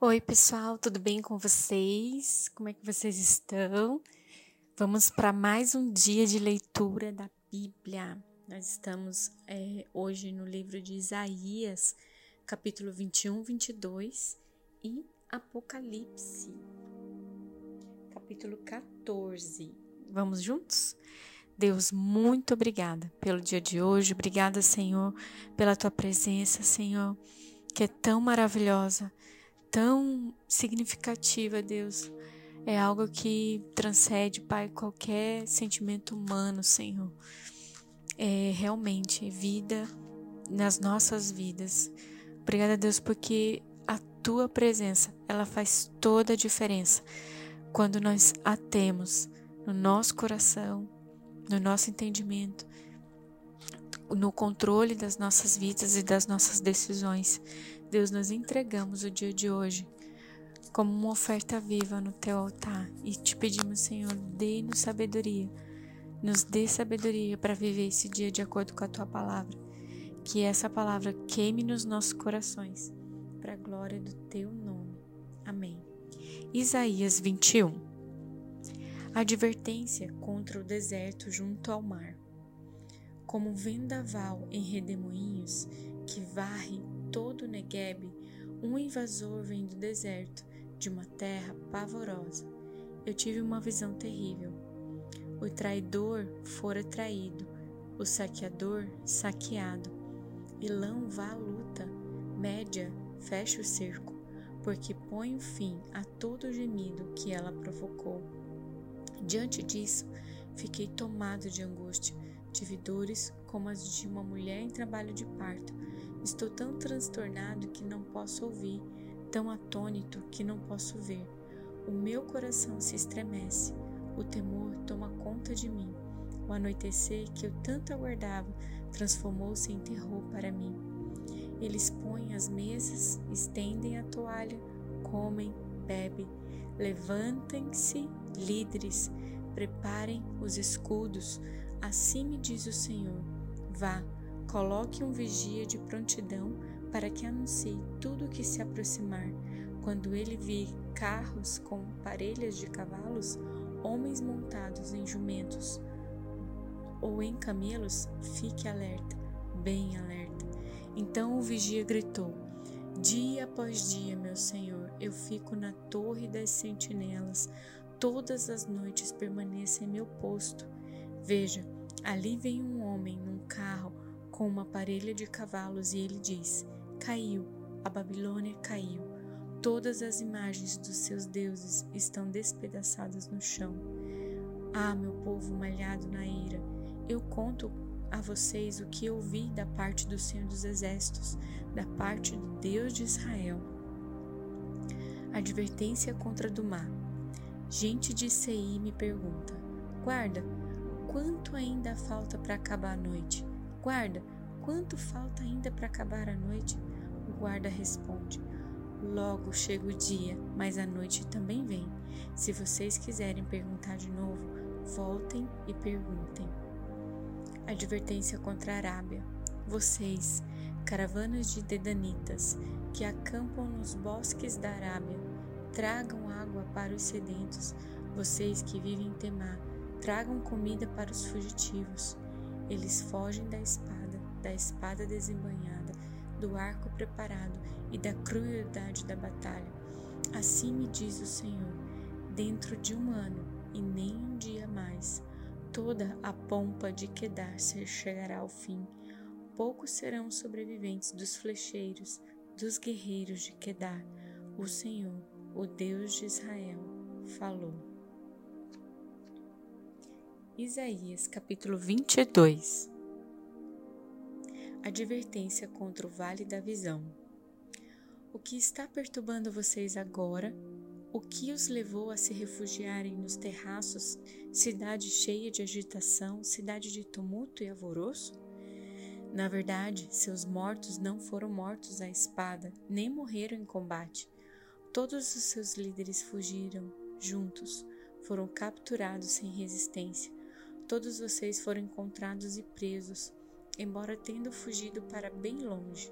Oi, pessoal, tudo bem com vocês? Como é que vocês estão? Vamos para mais um dia de leitura da Bíblia. Nós estamos é, hoje no livro de Isaías, capítulo 21, 22 e Apocalipse, capítulo 14. Vamos juntos? Deus, muito obrigada pelo dia de hoje. Obrigada, Senhor, pela tua presença, Senhor, que é tão maravilhosa tão significativa, Deus. É algo que transcende, Pai, qualquer sentimento humano, Senhor. É realmente vida nas nossas vidas. Obrigada, Deus, porque a tua presença, ela faz toda a diferença quando nós a temos no nosso coração, no nosso entendimento, no controle das nossas vidas e das nossas decisões. Deus, nós entregamos o dia de hoje como uma oferta viva no teu altar e te pedimos, Senhor, dê-nos sabedoria, nos dê sabedoria para viver esse dia de acordo com a tua palavra. Que essa palavra queime nos nossos corações, para a glória do teu nome. Amém. Isaías 21 Advertência contra o deserto junto ao mar. Como um vendaval em redemoinhos que varre todo o Negueb, um invasor vem do deserto, de uma terra pavorosa. Eu tive uma visão terrível. O traidor fora traído, o saqueador saqueado. Ilão vá à luta, média fecha o cerco, porque põe o fim a todo o gemido que ela provocou. Diante disso, fiquei tomado de angústia, tive dores como as de uma mulher em trabalho de parto Estou tão transtornado que não posso ouvir, tão atônito que não posso ver. O meu coração se estremece, o temor toma conta de mim. O anoitecer que eu tanto aguardava transformou-se em terror para mim. Eles põem as mesas, estendem a toalha, comem, bebem, levantem-se líderes, preparem os escudos. Assim me diz o Senhor: Vá, Coloque um vigia de prontidão para que anuncie tudo o que se aproximar. Quando ele vir carros com parelhas de cavalos, homens montados em jumentos ou em camelos, fique alerta, bem alerta. Então o vigia gritou: Dia após dia, meu senhor, eu fico na torre das sentinelas. Todas as noites permaneço em meu posto. Veja, ali vem um homem num carro com uma parelha de cavalos e ele diz: Caiu, a Babilônia caiu. Todas as imagens dos seus deuses estão despedaçadas no chão. Ah, meu povo malhado na ira, eu conto a vocês o que ouvi da parte do Senhor dos Exércitos, da parte do Deus de Israel. Advertência contra Dumá. Gente de Sei me pergunta: Guarda, quanto ainda falta para acabar a noite? Guarda, quanto falta ainda para acabar a noite? O guarda responde: Logo chega o dia, mas a noite também vem. Se vocês quiserem perguntar de novo, voltem e perguntem. Advertência contra a Arábia. Vocês, caravanas de dedanitas, que acampam nos bosques da Arábia, tragam água para os sedentos. Vocês que vivem em Temá, tragam comida para os fugitivos. Eles fogem da espada, da espada desembanhada, do arco preparado e da crueldade da batalha. Assim me diz o Senhor: dentro de um ano e nem um dia mais, toda a pompa de Quedar chegará ao fim. Poucos serão sobreviventes dos flecheiros, dos guerreiros de Quedar. O Senhor, o Deus de Israel, falou. Isaías capítulo 22 Advertência contra o Vale da Visão O que está perturbando vocês agora? O que os levou a se refugiarem nos terraços, cidade cheia de agitação, cidade de tumulto e alvoroço? Na verdade, seus mortos não foram mortos à espada, nem morreram em combate. Todos os seus líderes fugiram juntos, foram capturados sem resistência Todos vocês foram encontrados e presos, embora tendo fugido para bem longe.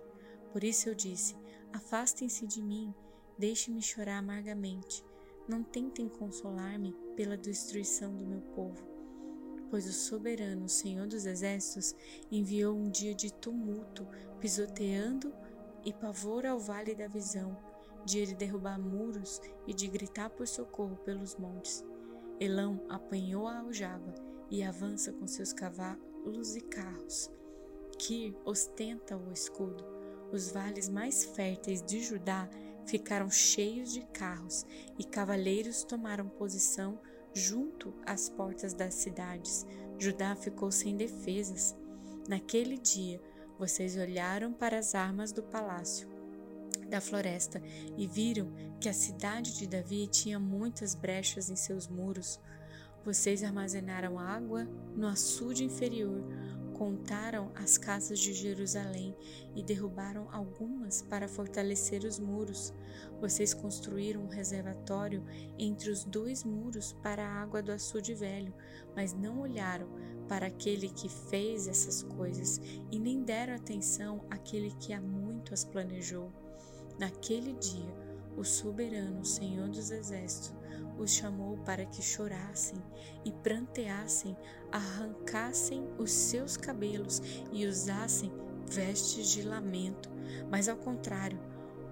Por isso eu disse: Afastem-se de mim, Deixe-me chorar amargamente. Não tentem consolar-me pela destruição do meu povo. Pois o soberano, Senhor dos Exércitos, enviou um dia de tumulto, pisoteando e pavor ao vale da visão, dia de derrubar muros e de gritar por socorro pelos montes. Elão apanhou a aljava e avança com seus cavalos e carros. Kir ostenta o escudo. Os vales mais férteis de Judá ficaram cheios de carros e cavaleiros tomaram posição junto às portas das cidades. Judá ficou sem defesas. Naquele dia, vocês olharam para as armas do palácio da floresta e viram que a cidade de Davi tinha muitas brechas em seus muros. Vocês armazenaram água no açude inferior, contaram as casas de Jerusalém e derrubaram algumas para fortalecer os muros. Vocês construíram um reservatório entre os dois muros para a água do açude velho, mas não olharam para aquele que fez essas coisas e nem deram atenção àquele que há muito as planejou. Naquele dia, o soberano Senhor dos Exércitos os chamou para que chorassem e pranteassem, arrancassem os seus cabelos e usassem vestes de lamento. Mas ao contrário,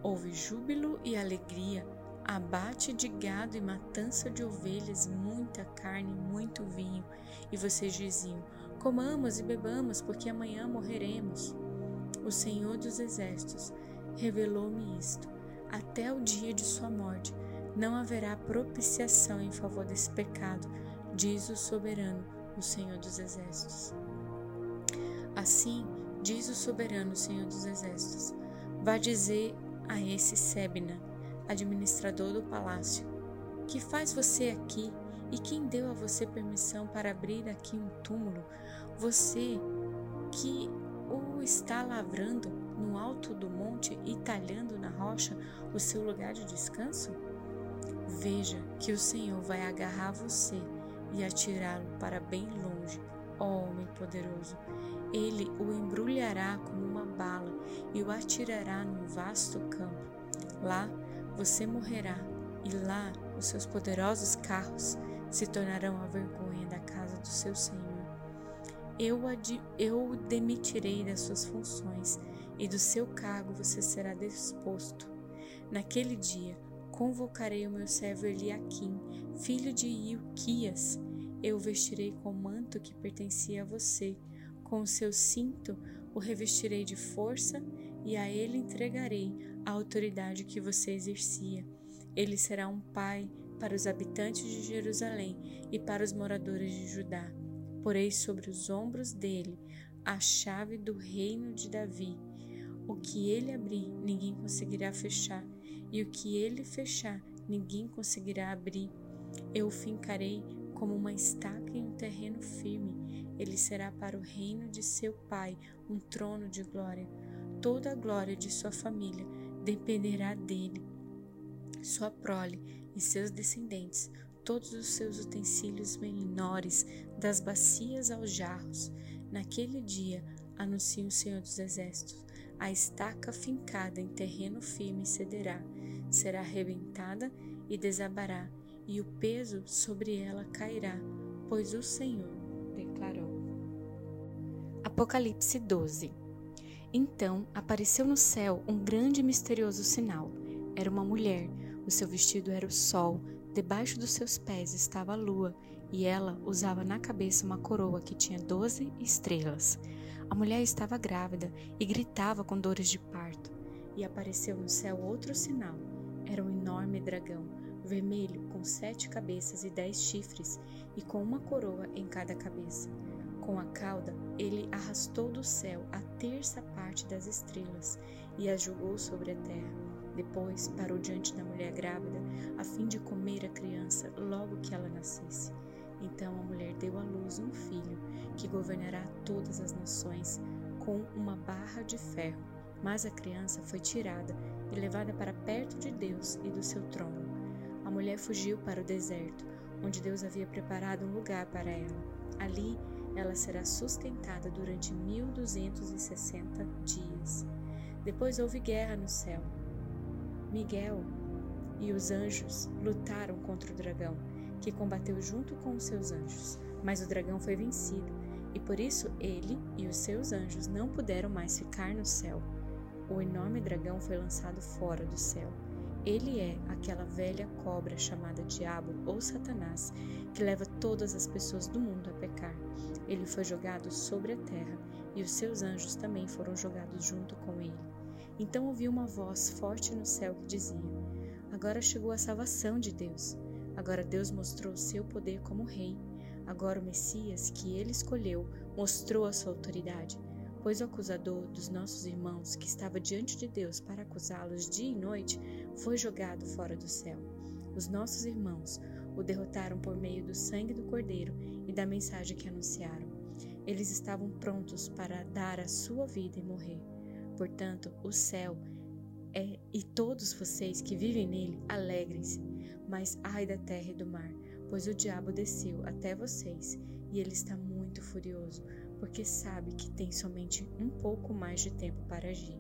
houve júbilo e alegria, abate de gado e matança de ovelhas, muita carne, muito vinho. E vocês diziam: Comamos e bebamos, porque amanhã morreremos. O Senhor dos Exércitos revelou-me isto. Até o dia de sua morte, não haverá propiciação em favor desse pecado, diz o soberano, o Senhor dos Exércitos. Assim, diz o soberano Senhor dos Exércitos: Vá dizer a esse Sebna, administrador do palácio, que faz você aqui e quem deu a você permissão para abrir aqui um túmulo? Você que o está lavrando no alto do monte e talhando na rocha o seu lugar de descanso? Veja que o Senhor vai agarrar você e atirá-lo para bem longe, ó homem poderoso. Ele o embrulhará como uma bala e o atirará num vasto campo. Lá você morrerá, e lá os seus poderosos carros se tornarão a vergonha da casa do seu Senhor. Eu, eu o demitirei das suas funções, e do seu cargo você será disposto. Naquele dia, convocarei o meu servo Eliaquim, filho de Ilquias. Eu o vestirei com o manto que pertencia a você. Com o seu cinto o revestirei de força e a ele entregarei a autoridade que você exercia. Ele será um pai para os habitantes de Jerusalém e para os moradores de Judá. Porei sobre os ombros dele a chave do reino de Davi. O que ele abrir, ninguém conseguirá fechar, e o que ele fechar, ninguém conseguirá abrir. Eu o fincarei como uma estaca em um terreno firme. Ele será para o reino de seu pai um trono de glória. Toda a glória de sua família dependerá dele. Sua prole e seus descendentes, todos os seus utensílios menores, das bacias aos jarros. Naquele dia, anuncia o Senhor dos Exércitos, a estaca fincada em terreno firme cederá, será arrebentada e desabará, e o peso sobre ela cairá, pois o Senhor declarou. Apocalipse 12 Então apareceu no céu um grande e misterioso sinal. Era uma mulher, o seu vestido era o sol, debaixo dos seus pés estava a lua, e ela usava na cabeça uma coroa que tinha doze estrelas. A mulher estava grávida e gritava com dores de parto. E apareceu no céu outro sinal. Era um enorme dragão, vermelho, com sete cabeças e dez chifres, e com uma coroa em cada cabeça. Com a cauda, ele arrastou do céu a terça parte das estrelas e as jogou sobre a terra. Depois parou diante da mulher grávida, a fim de comer a criança logo que ela nascesse. Então a mulher deu à luz um filho, que governará todas as nações, com uma barra de ferro. Mas a criança foi tirada e levada para perto de Deus e do seu trono. A mulher fugiu para o deserto, onde Deus havia preparado um lugar para ela. Ali ela será sustentada durante 1260 dias. Depois houve guerra no céu. Miguel, e os anjos lutaram contra o dragão, que combateu junto com os seus anjos. Mas o dragão foi vencido, e por isso ele e os seus anjos não puderam mais ficar no céu. O enorme dragão foi lançado fora do céu. Ele é aquela velha cobra chamada Diabo ou Satanás, que leva todas as pessoas do mundo a pecar. Ele foi jogado sobre a terra, e os seus anjos também foram jogados junto com ele. Então ouvi uma voz forte no céu que dizia: Agora chegou a salvação de Deus. Agora Deus mostrou seu poder como rei. Agora o Messias que ele escolheu mostrou a sua autoridade. Pois o acusador dos nossos irmãos, que estava diante de Deus para acusá-los dia e noite, foi jogado fora do céu. Os nossos irmãos o derrotaram por meio do sangue do Cordeiro e da mensagem que anunciaram. Eles estavam prontos para dar a sua vida e morrer. Portanto, o céu é, e todos vocês que vivem nele, alegrem-se. Mas ai da terra e do mar, pois o diabo desceu até vocês e ele está muito furioso, porque sabe que tem somente um pouco mais de tempo para agir.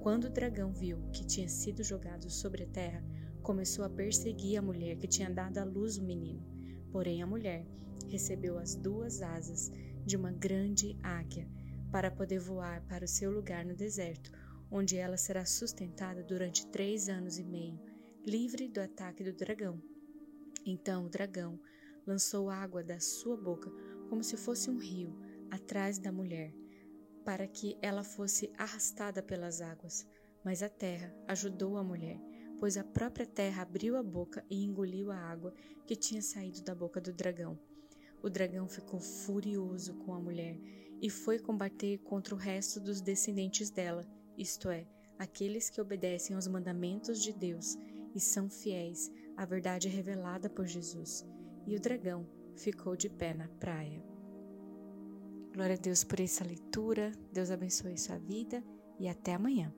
Quando o dragão viu que tinha sido jogado sobre a terra, começou a perseguir a mulher que tinha dado à luz o menino. Porém, a mulher recebeu as duas asas de uma grande águia para poder voar para o seu lugar no deserto, onde ela será sustentada durante três anos e meio, livre do ataque do dragão. Então o dragão lançou água da sua boca como se fosse um rio atrás da mulher, para que ela fosse arrastada pelas águas. Mas a terra ajudou a mulher, pois a própria terra abriu a boca e engoliu a água que tinha saído da boca do dragão. O dragão ficou furioso com a mulher e foi combater contra o resto dos descendentes dela, isto é, aqueles que obedecem aos mandamentos de Deus e são fiéis à verdade revelada por Jesus. E o dragão ficou de pé na praia. Glória a Deus por essa leitura. Deus abençoe sua vida e até amanhã.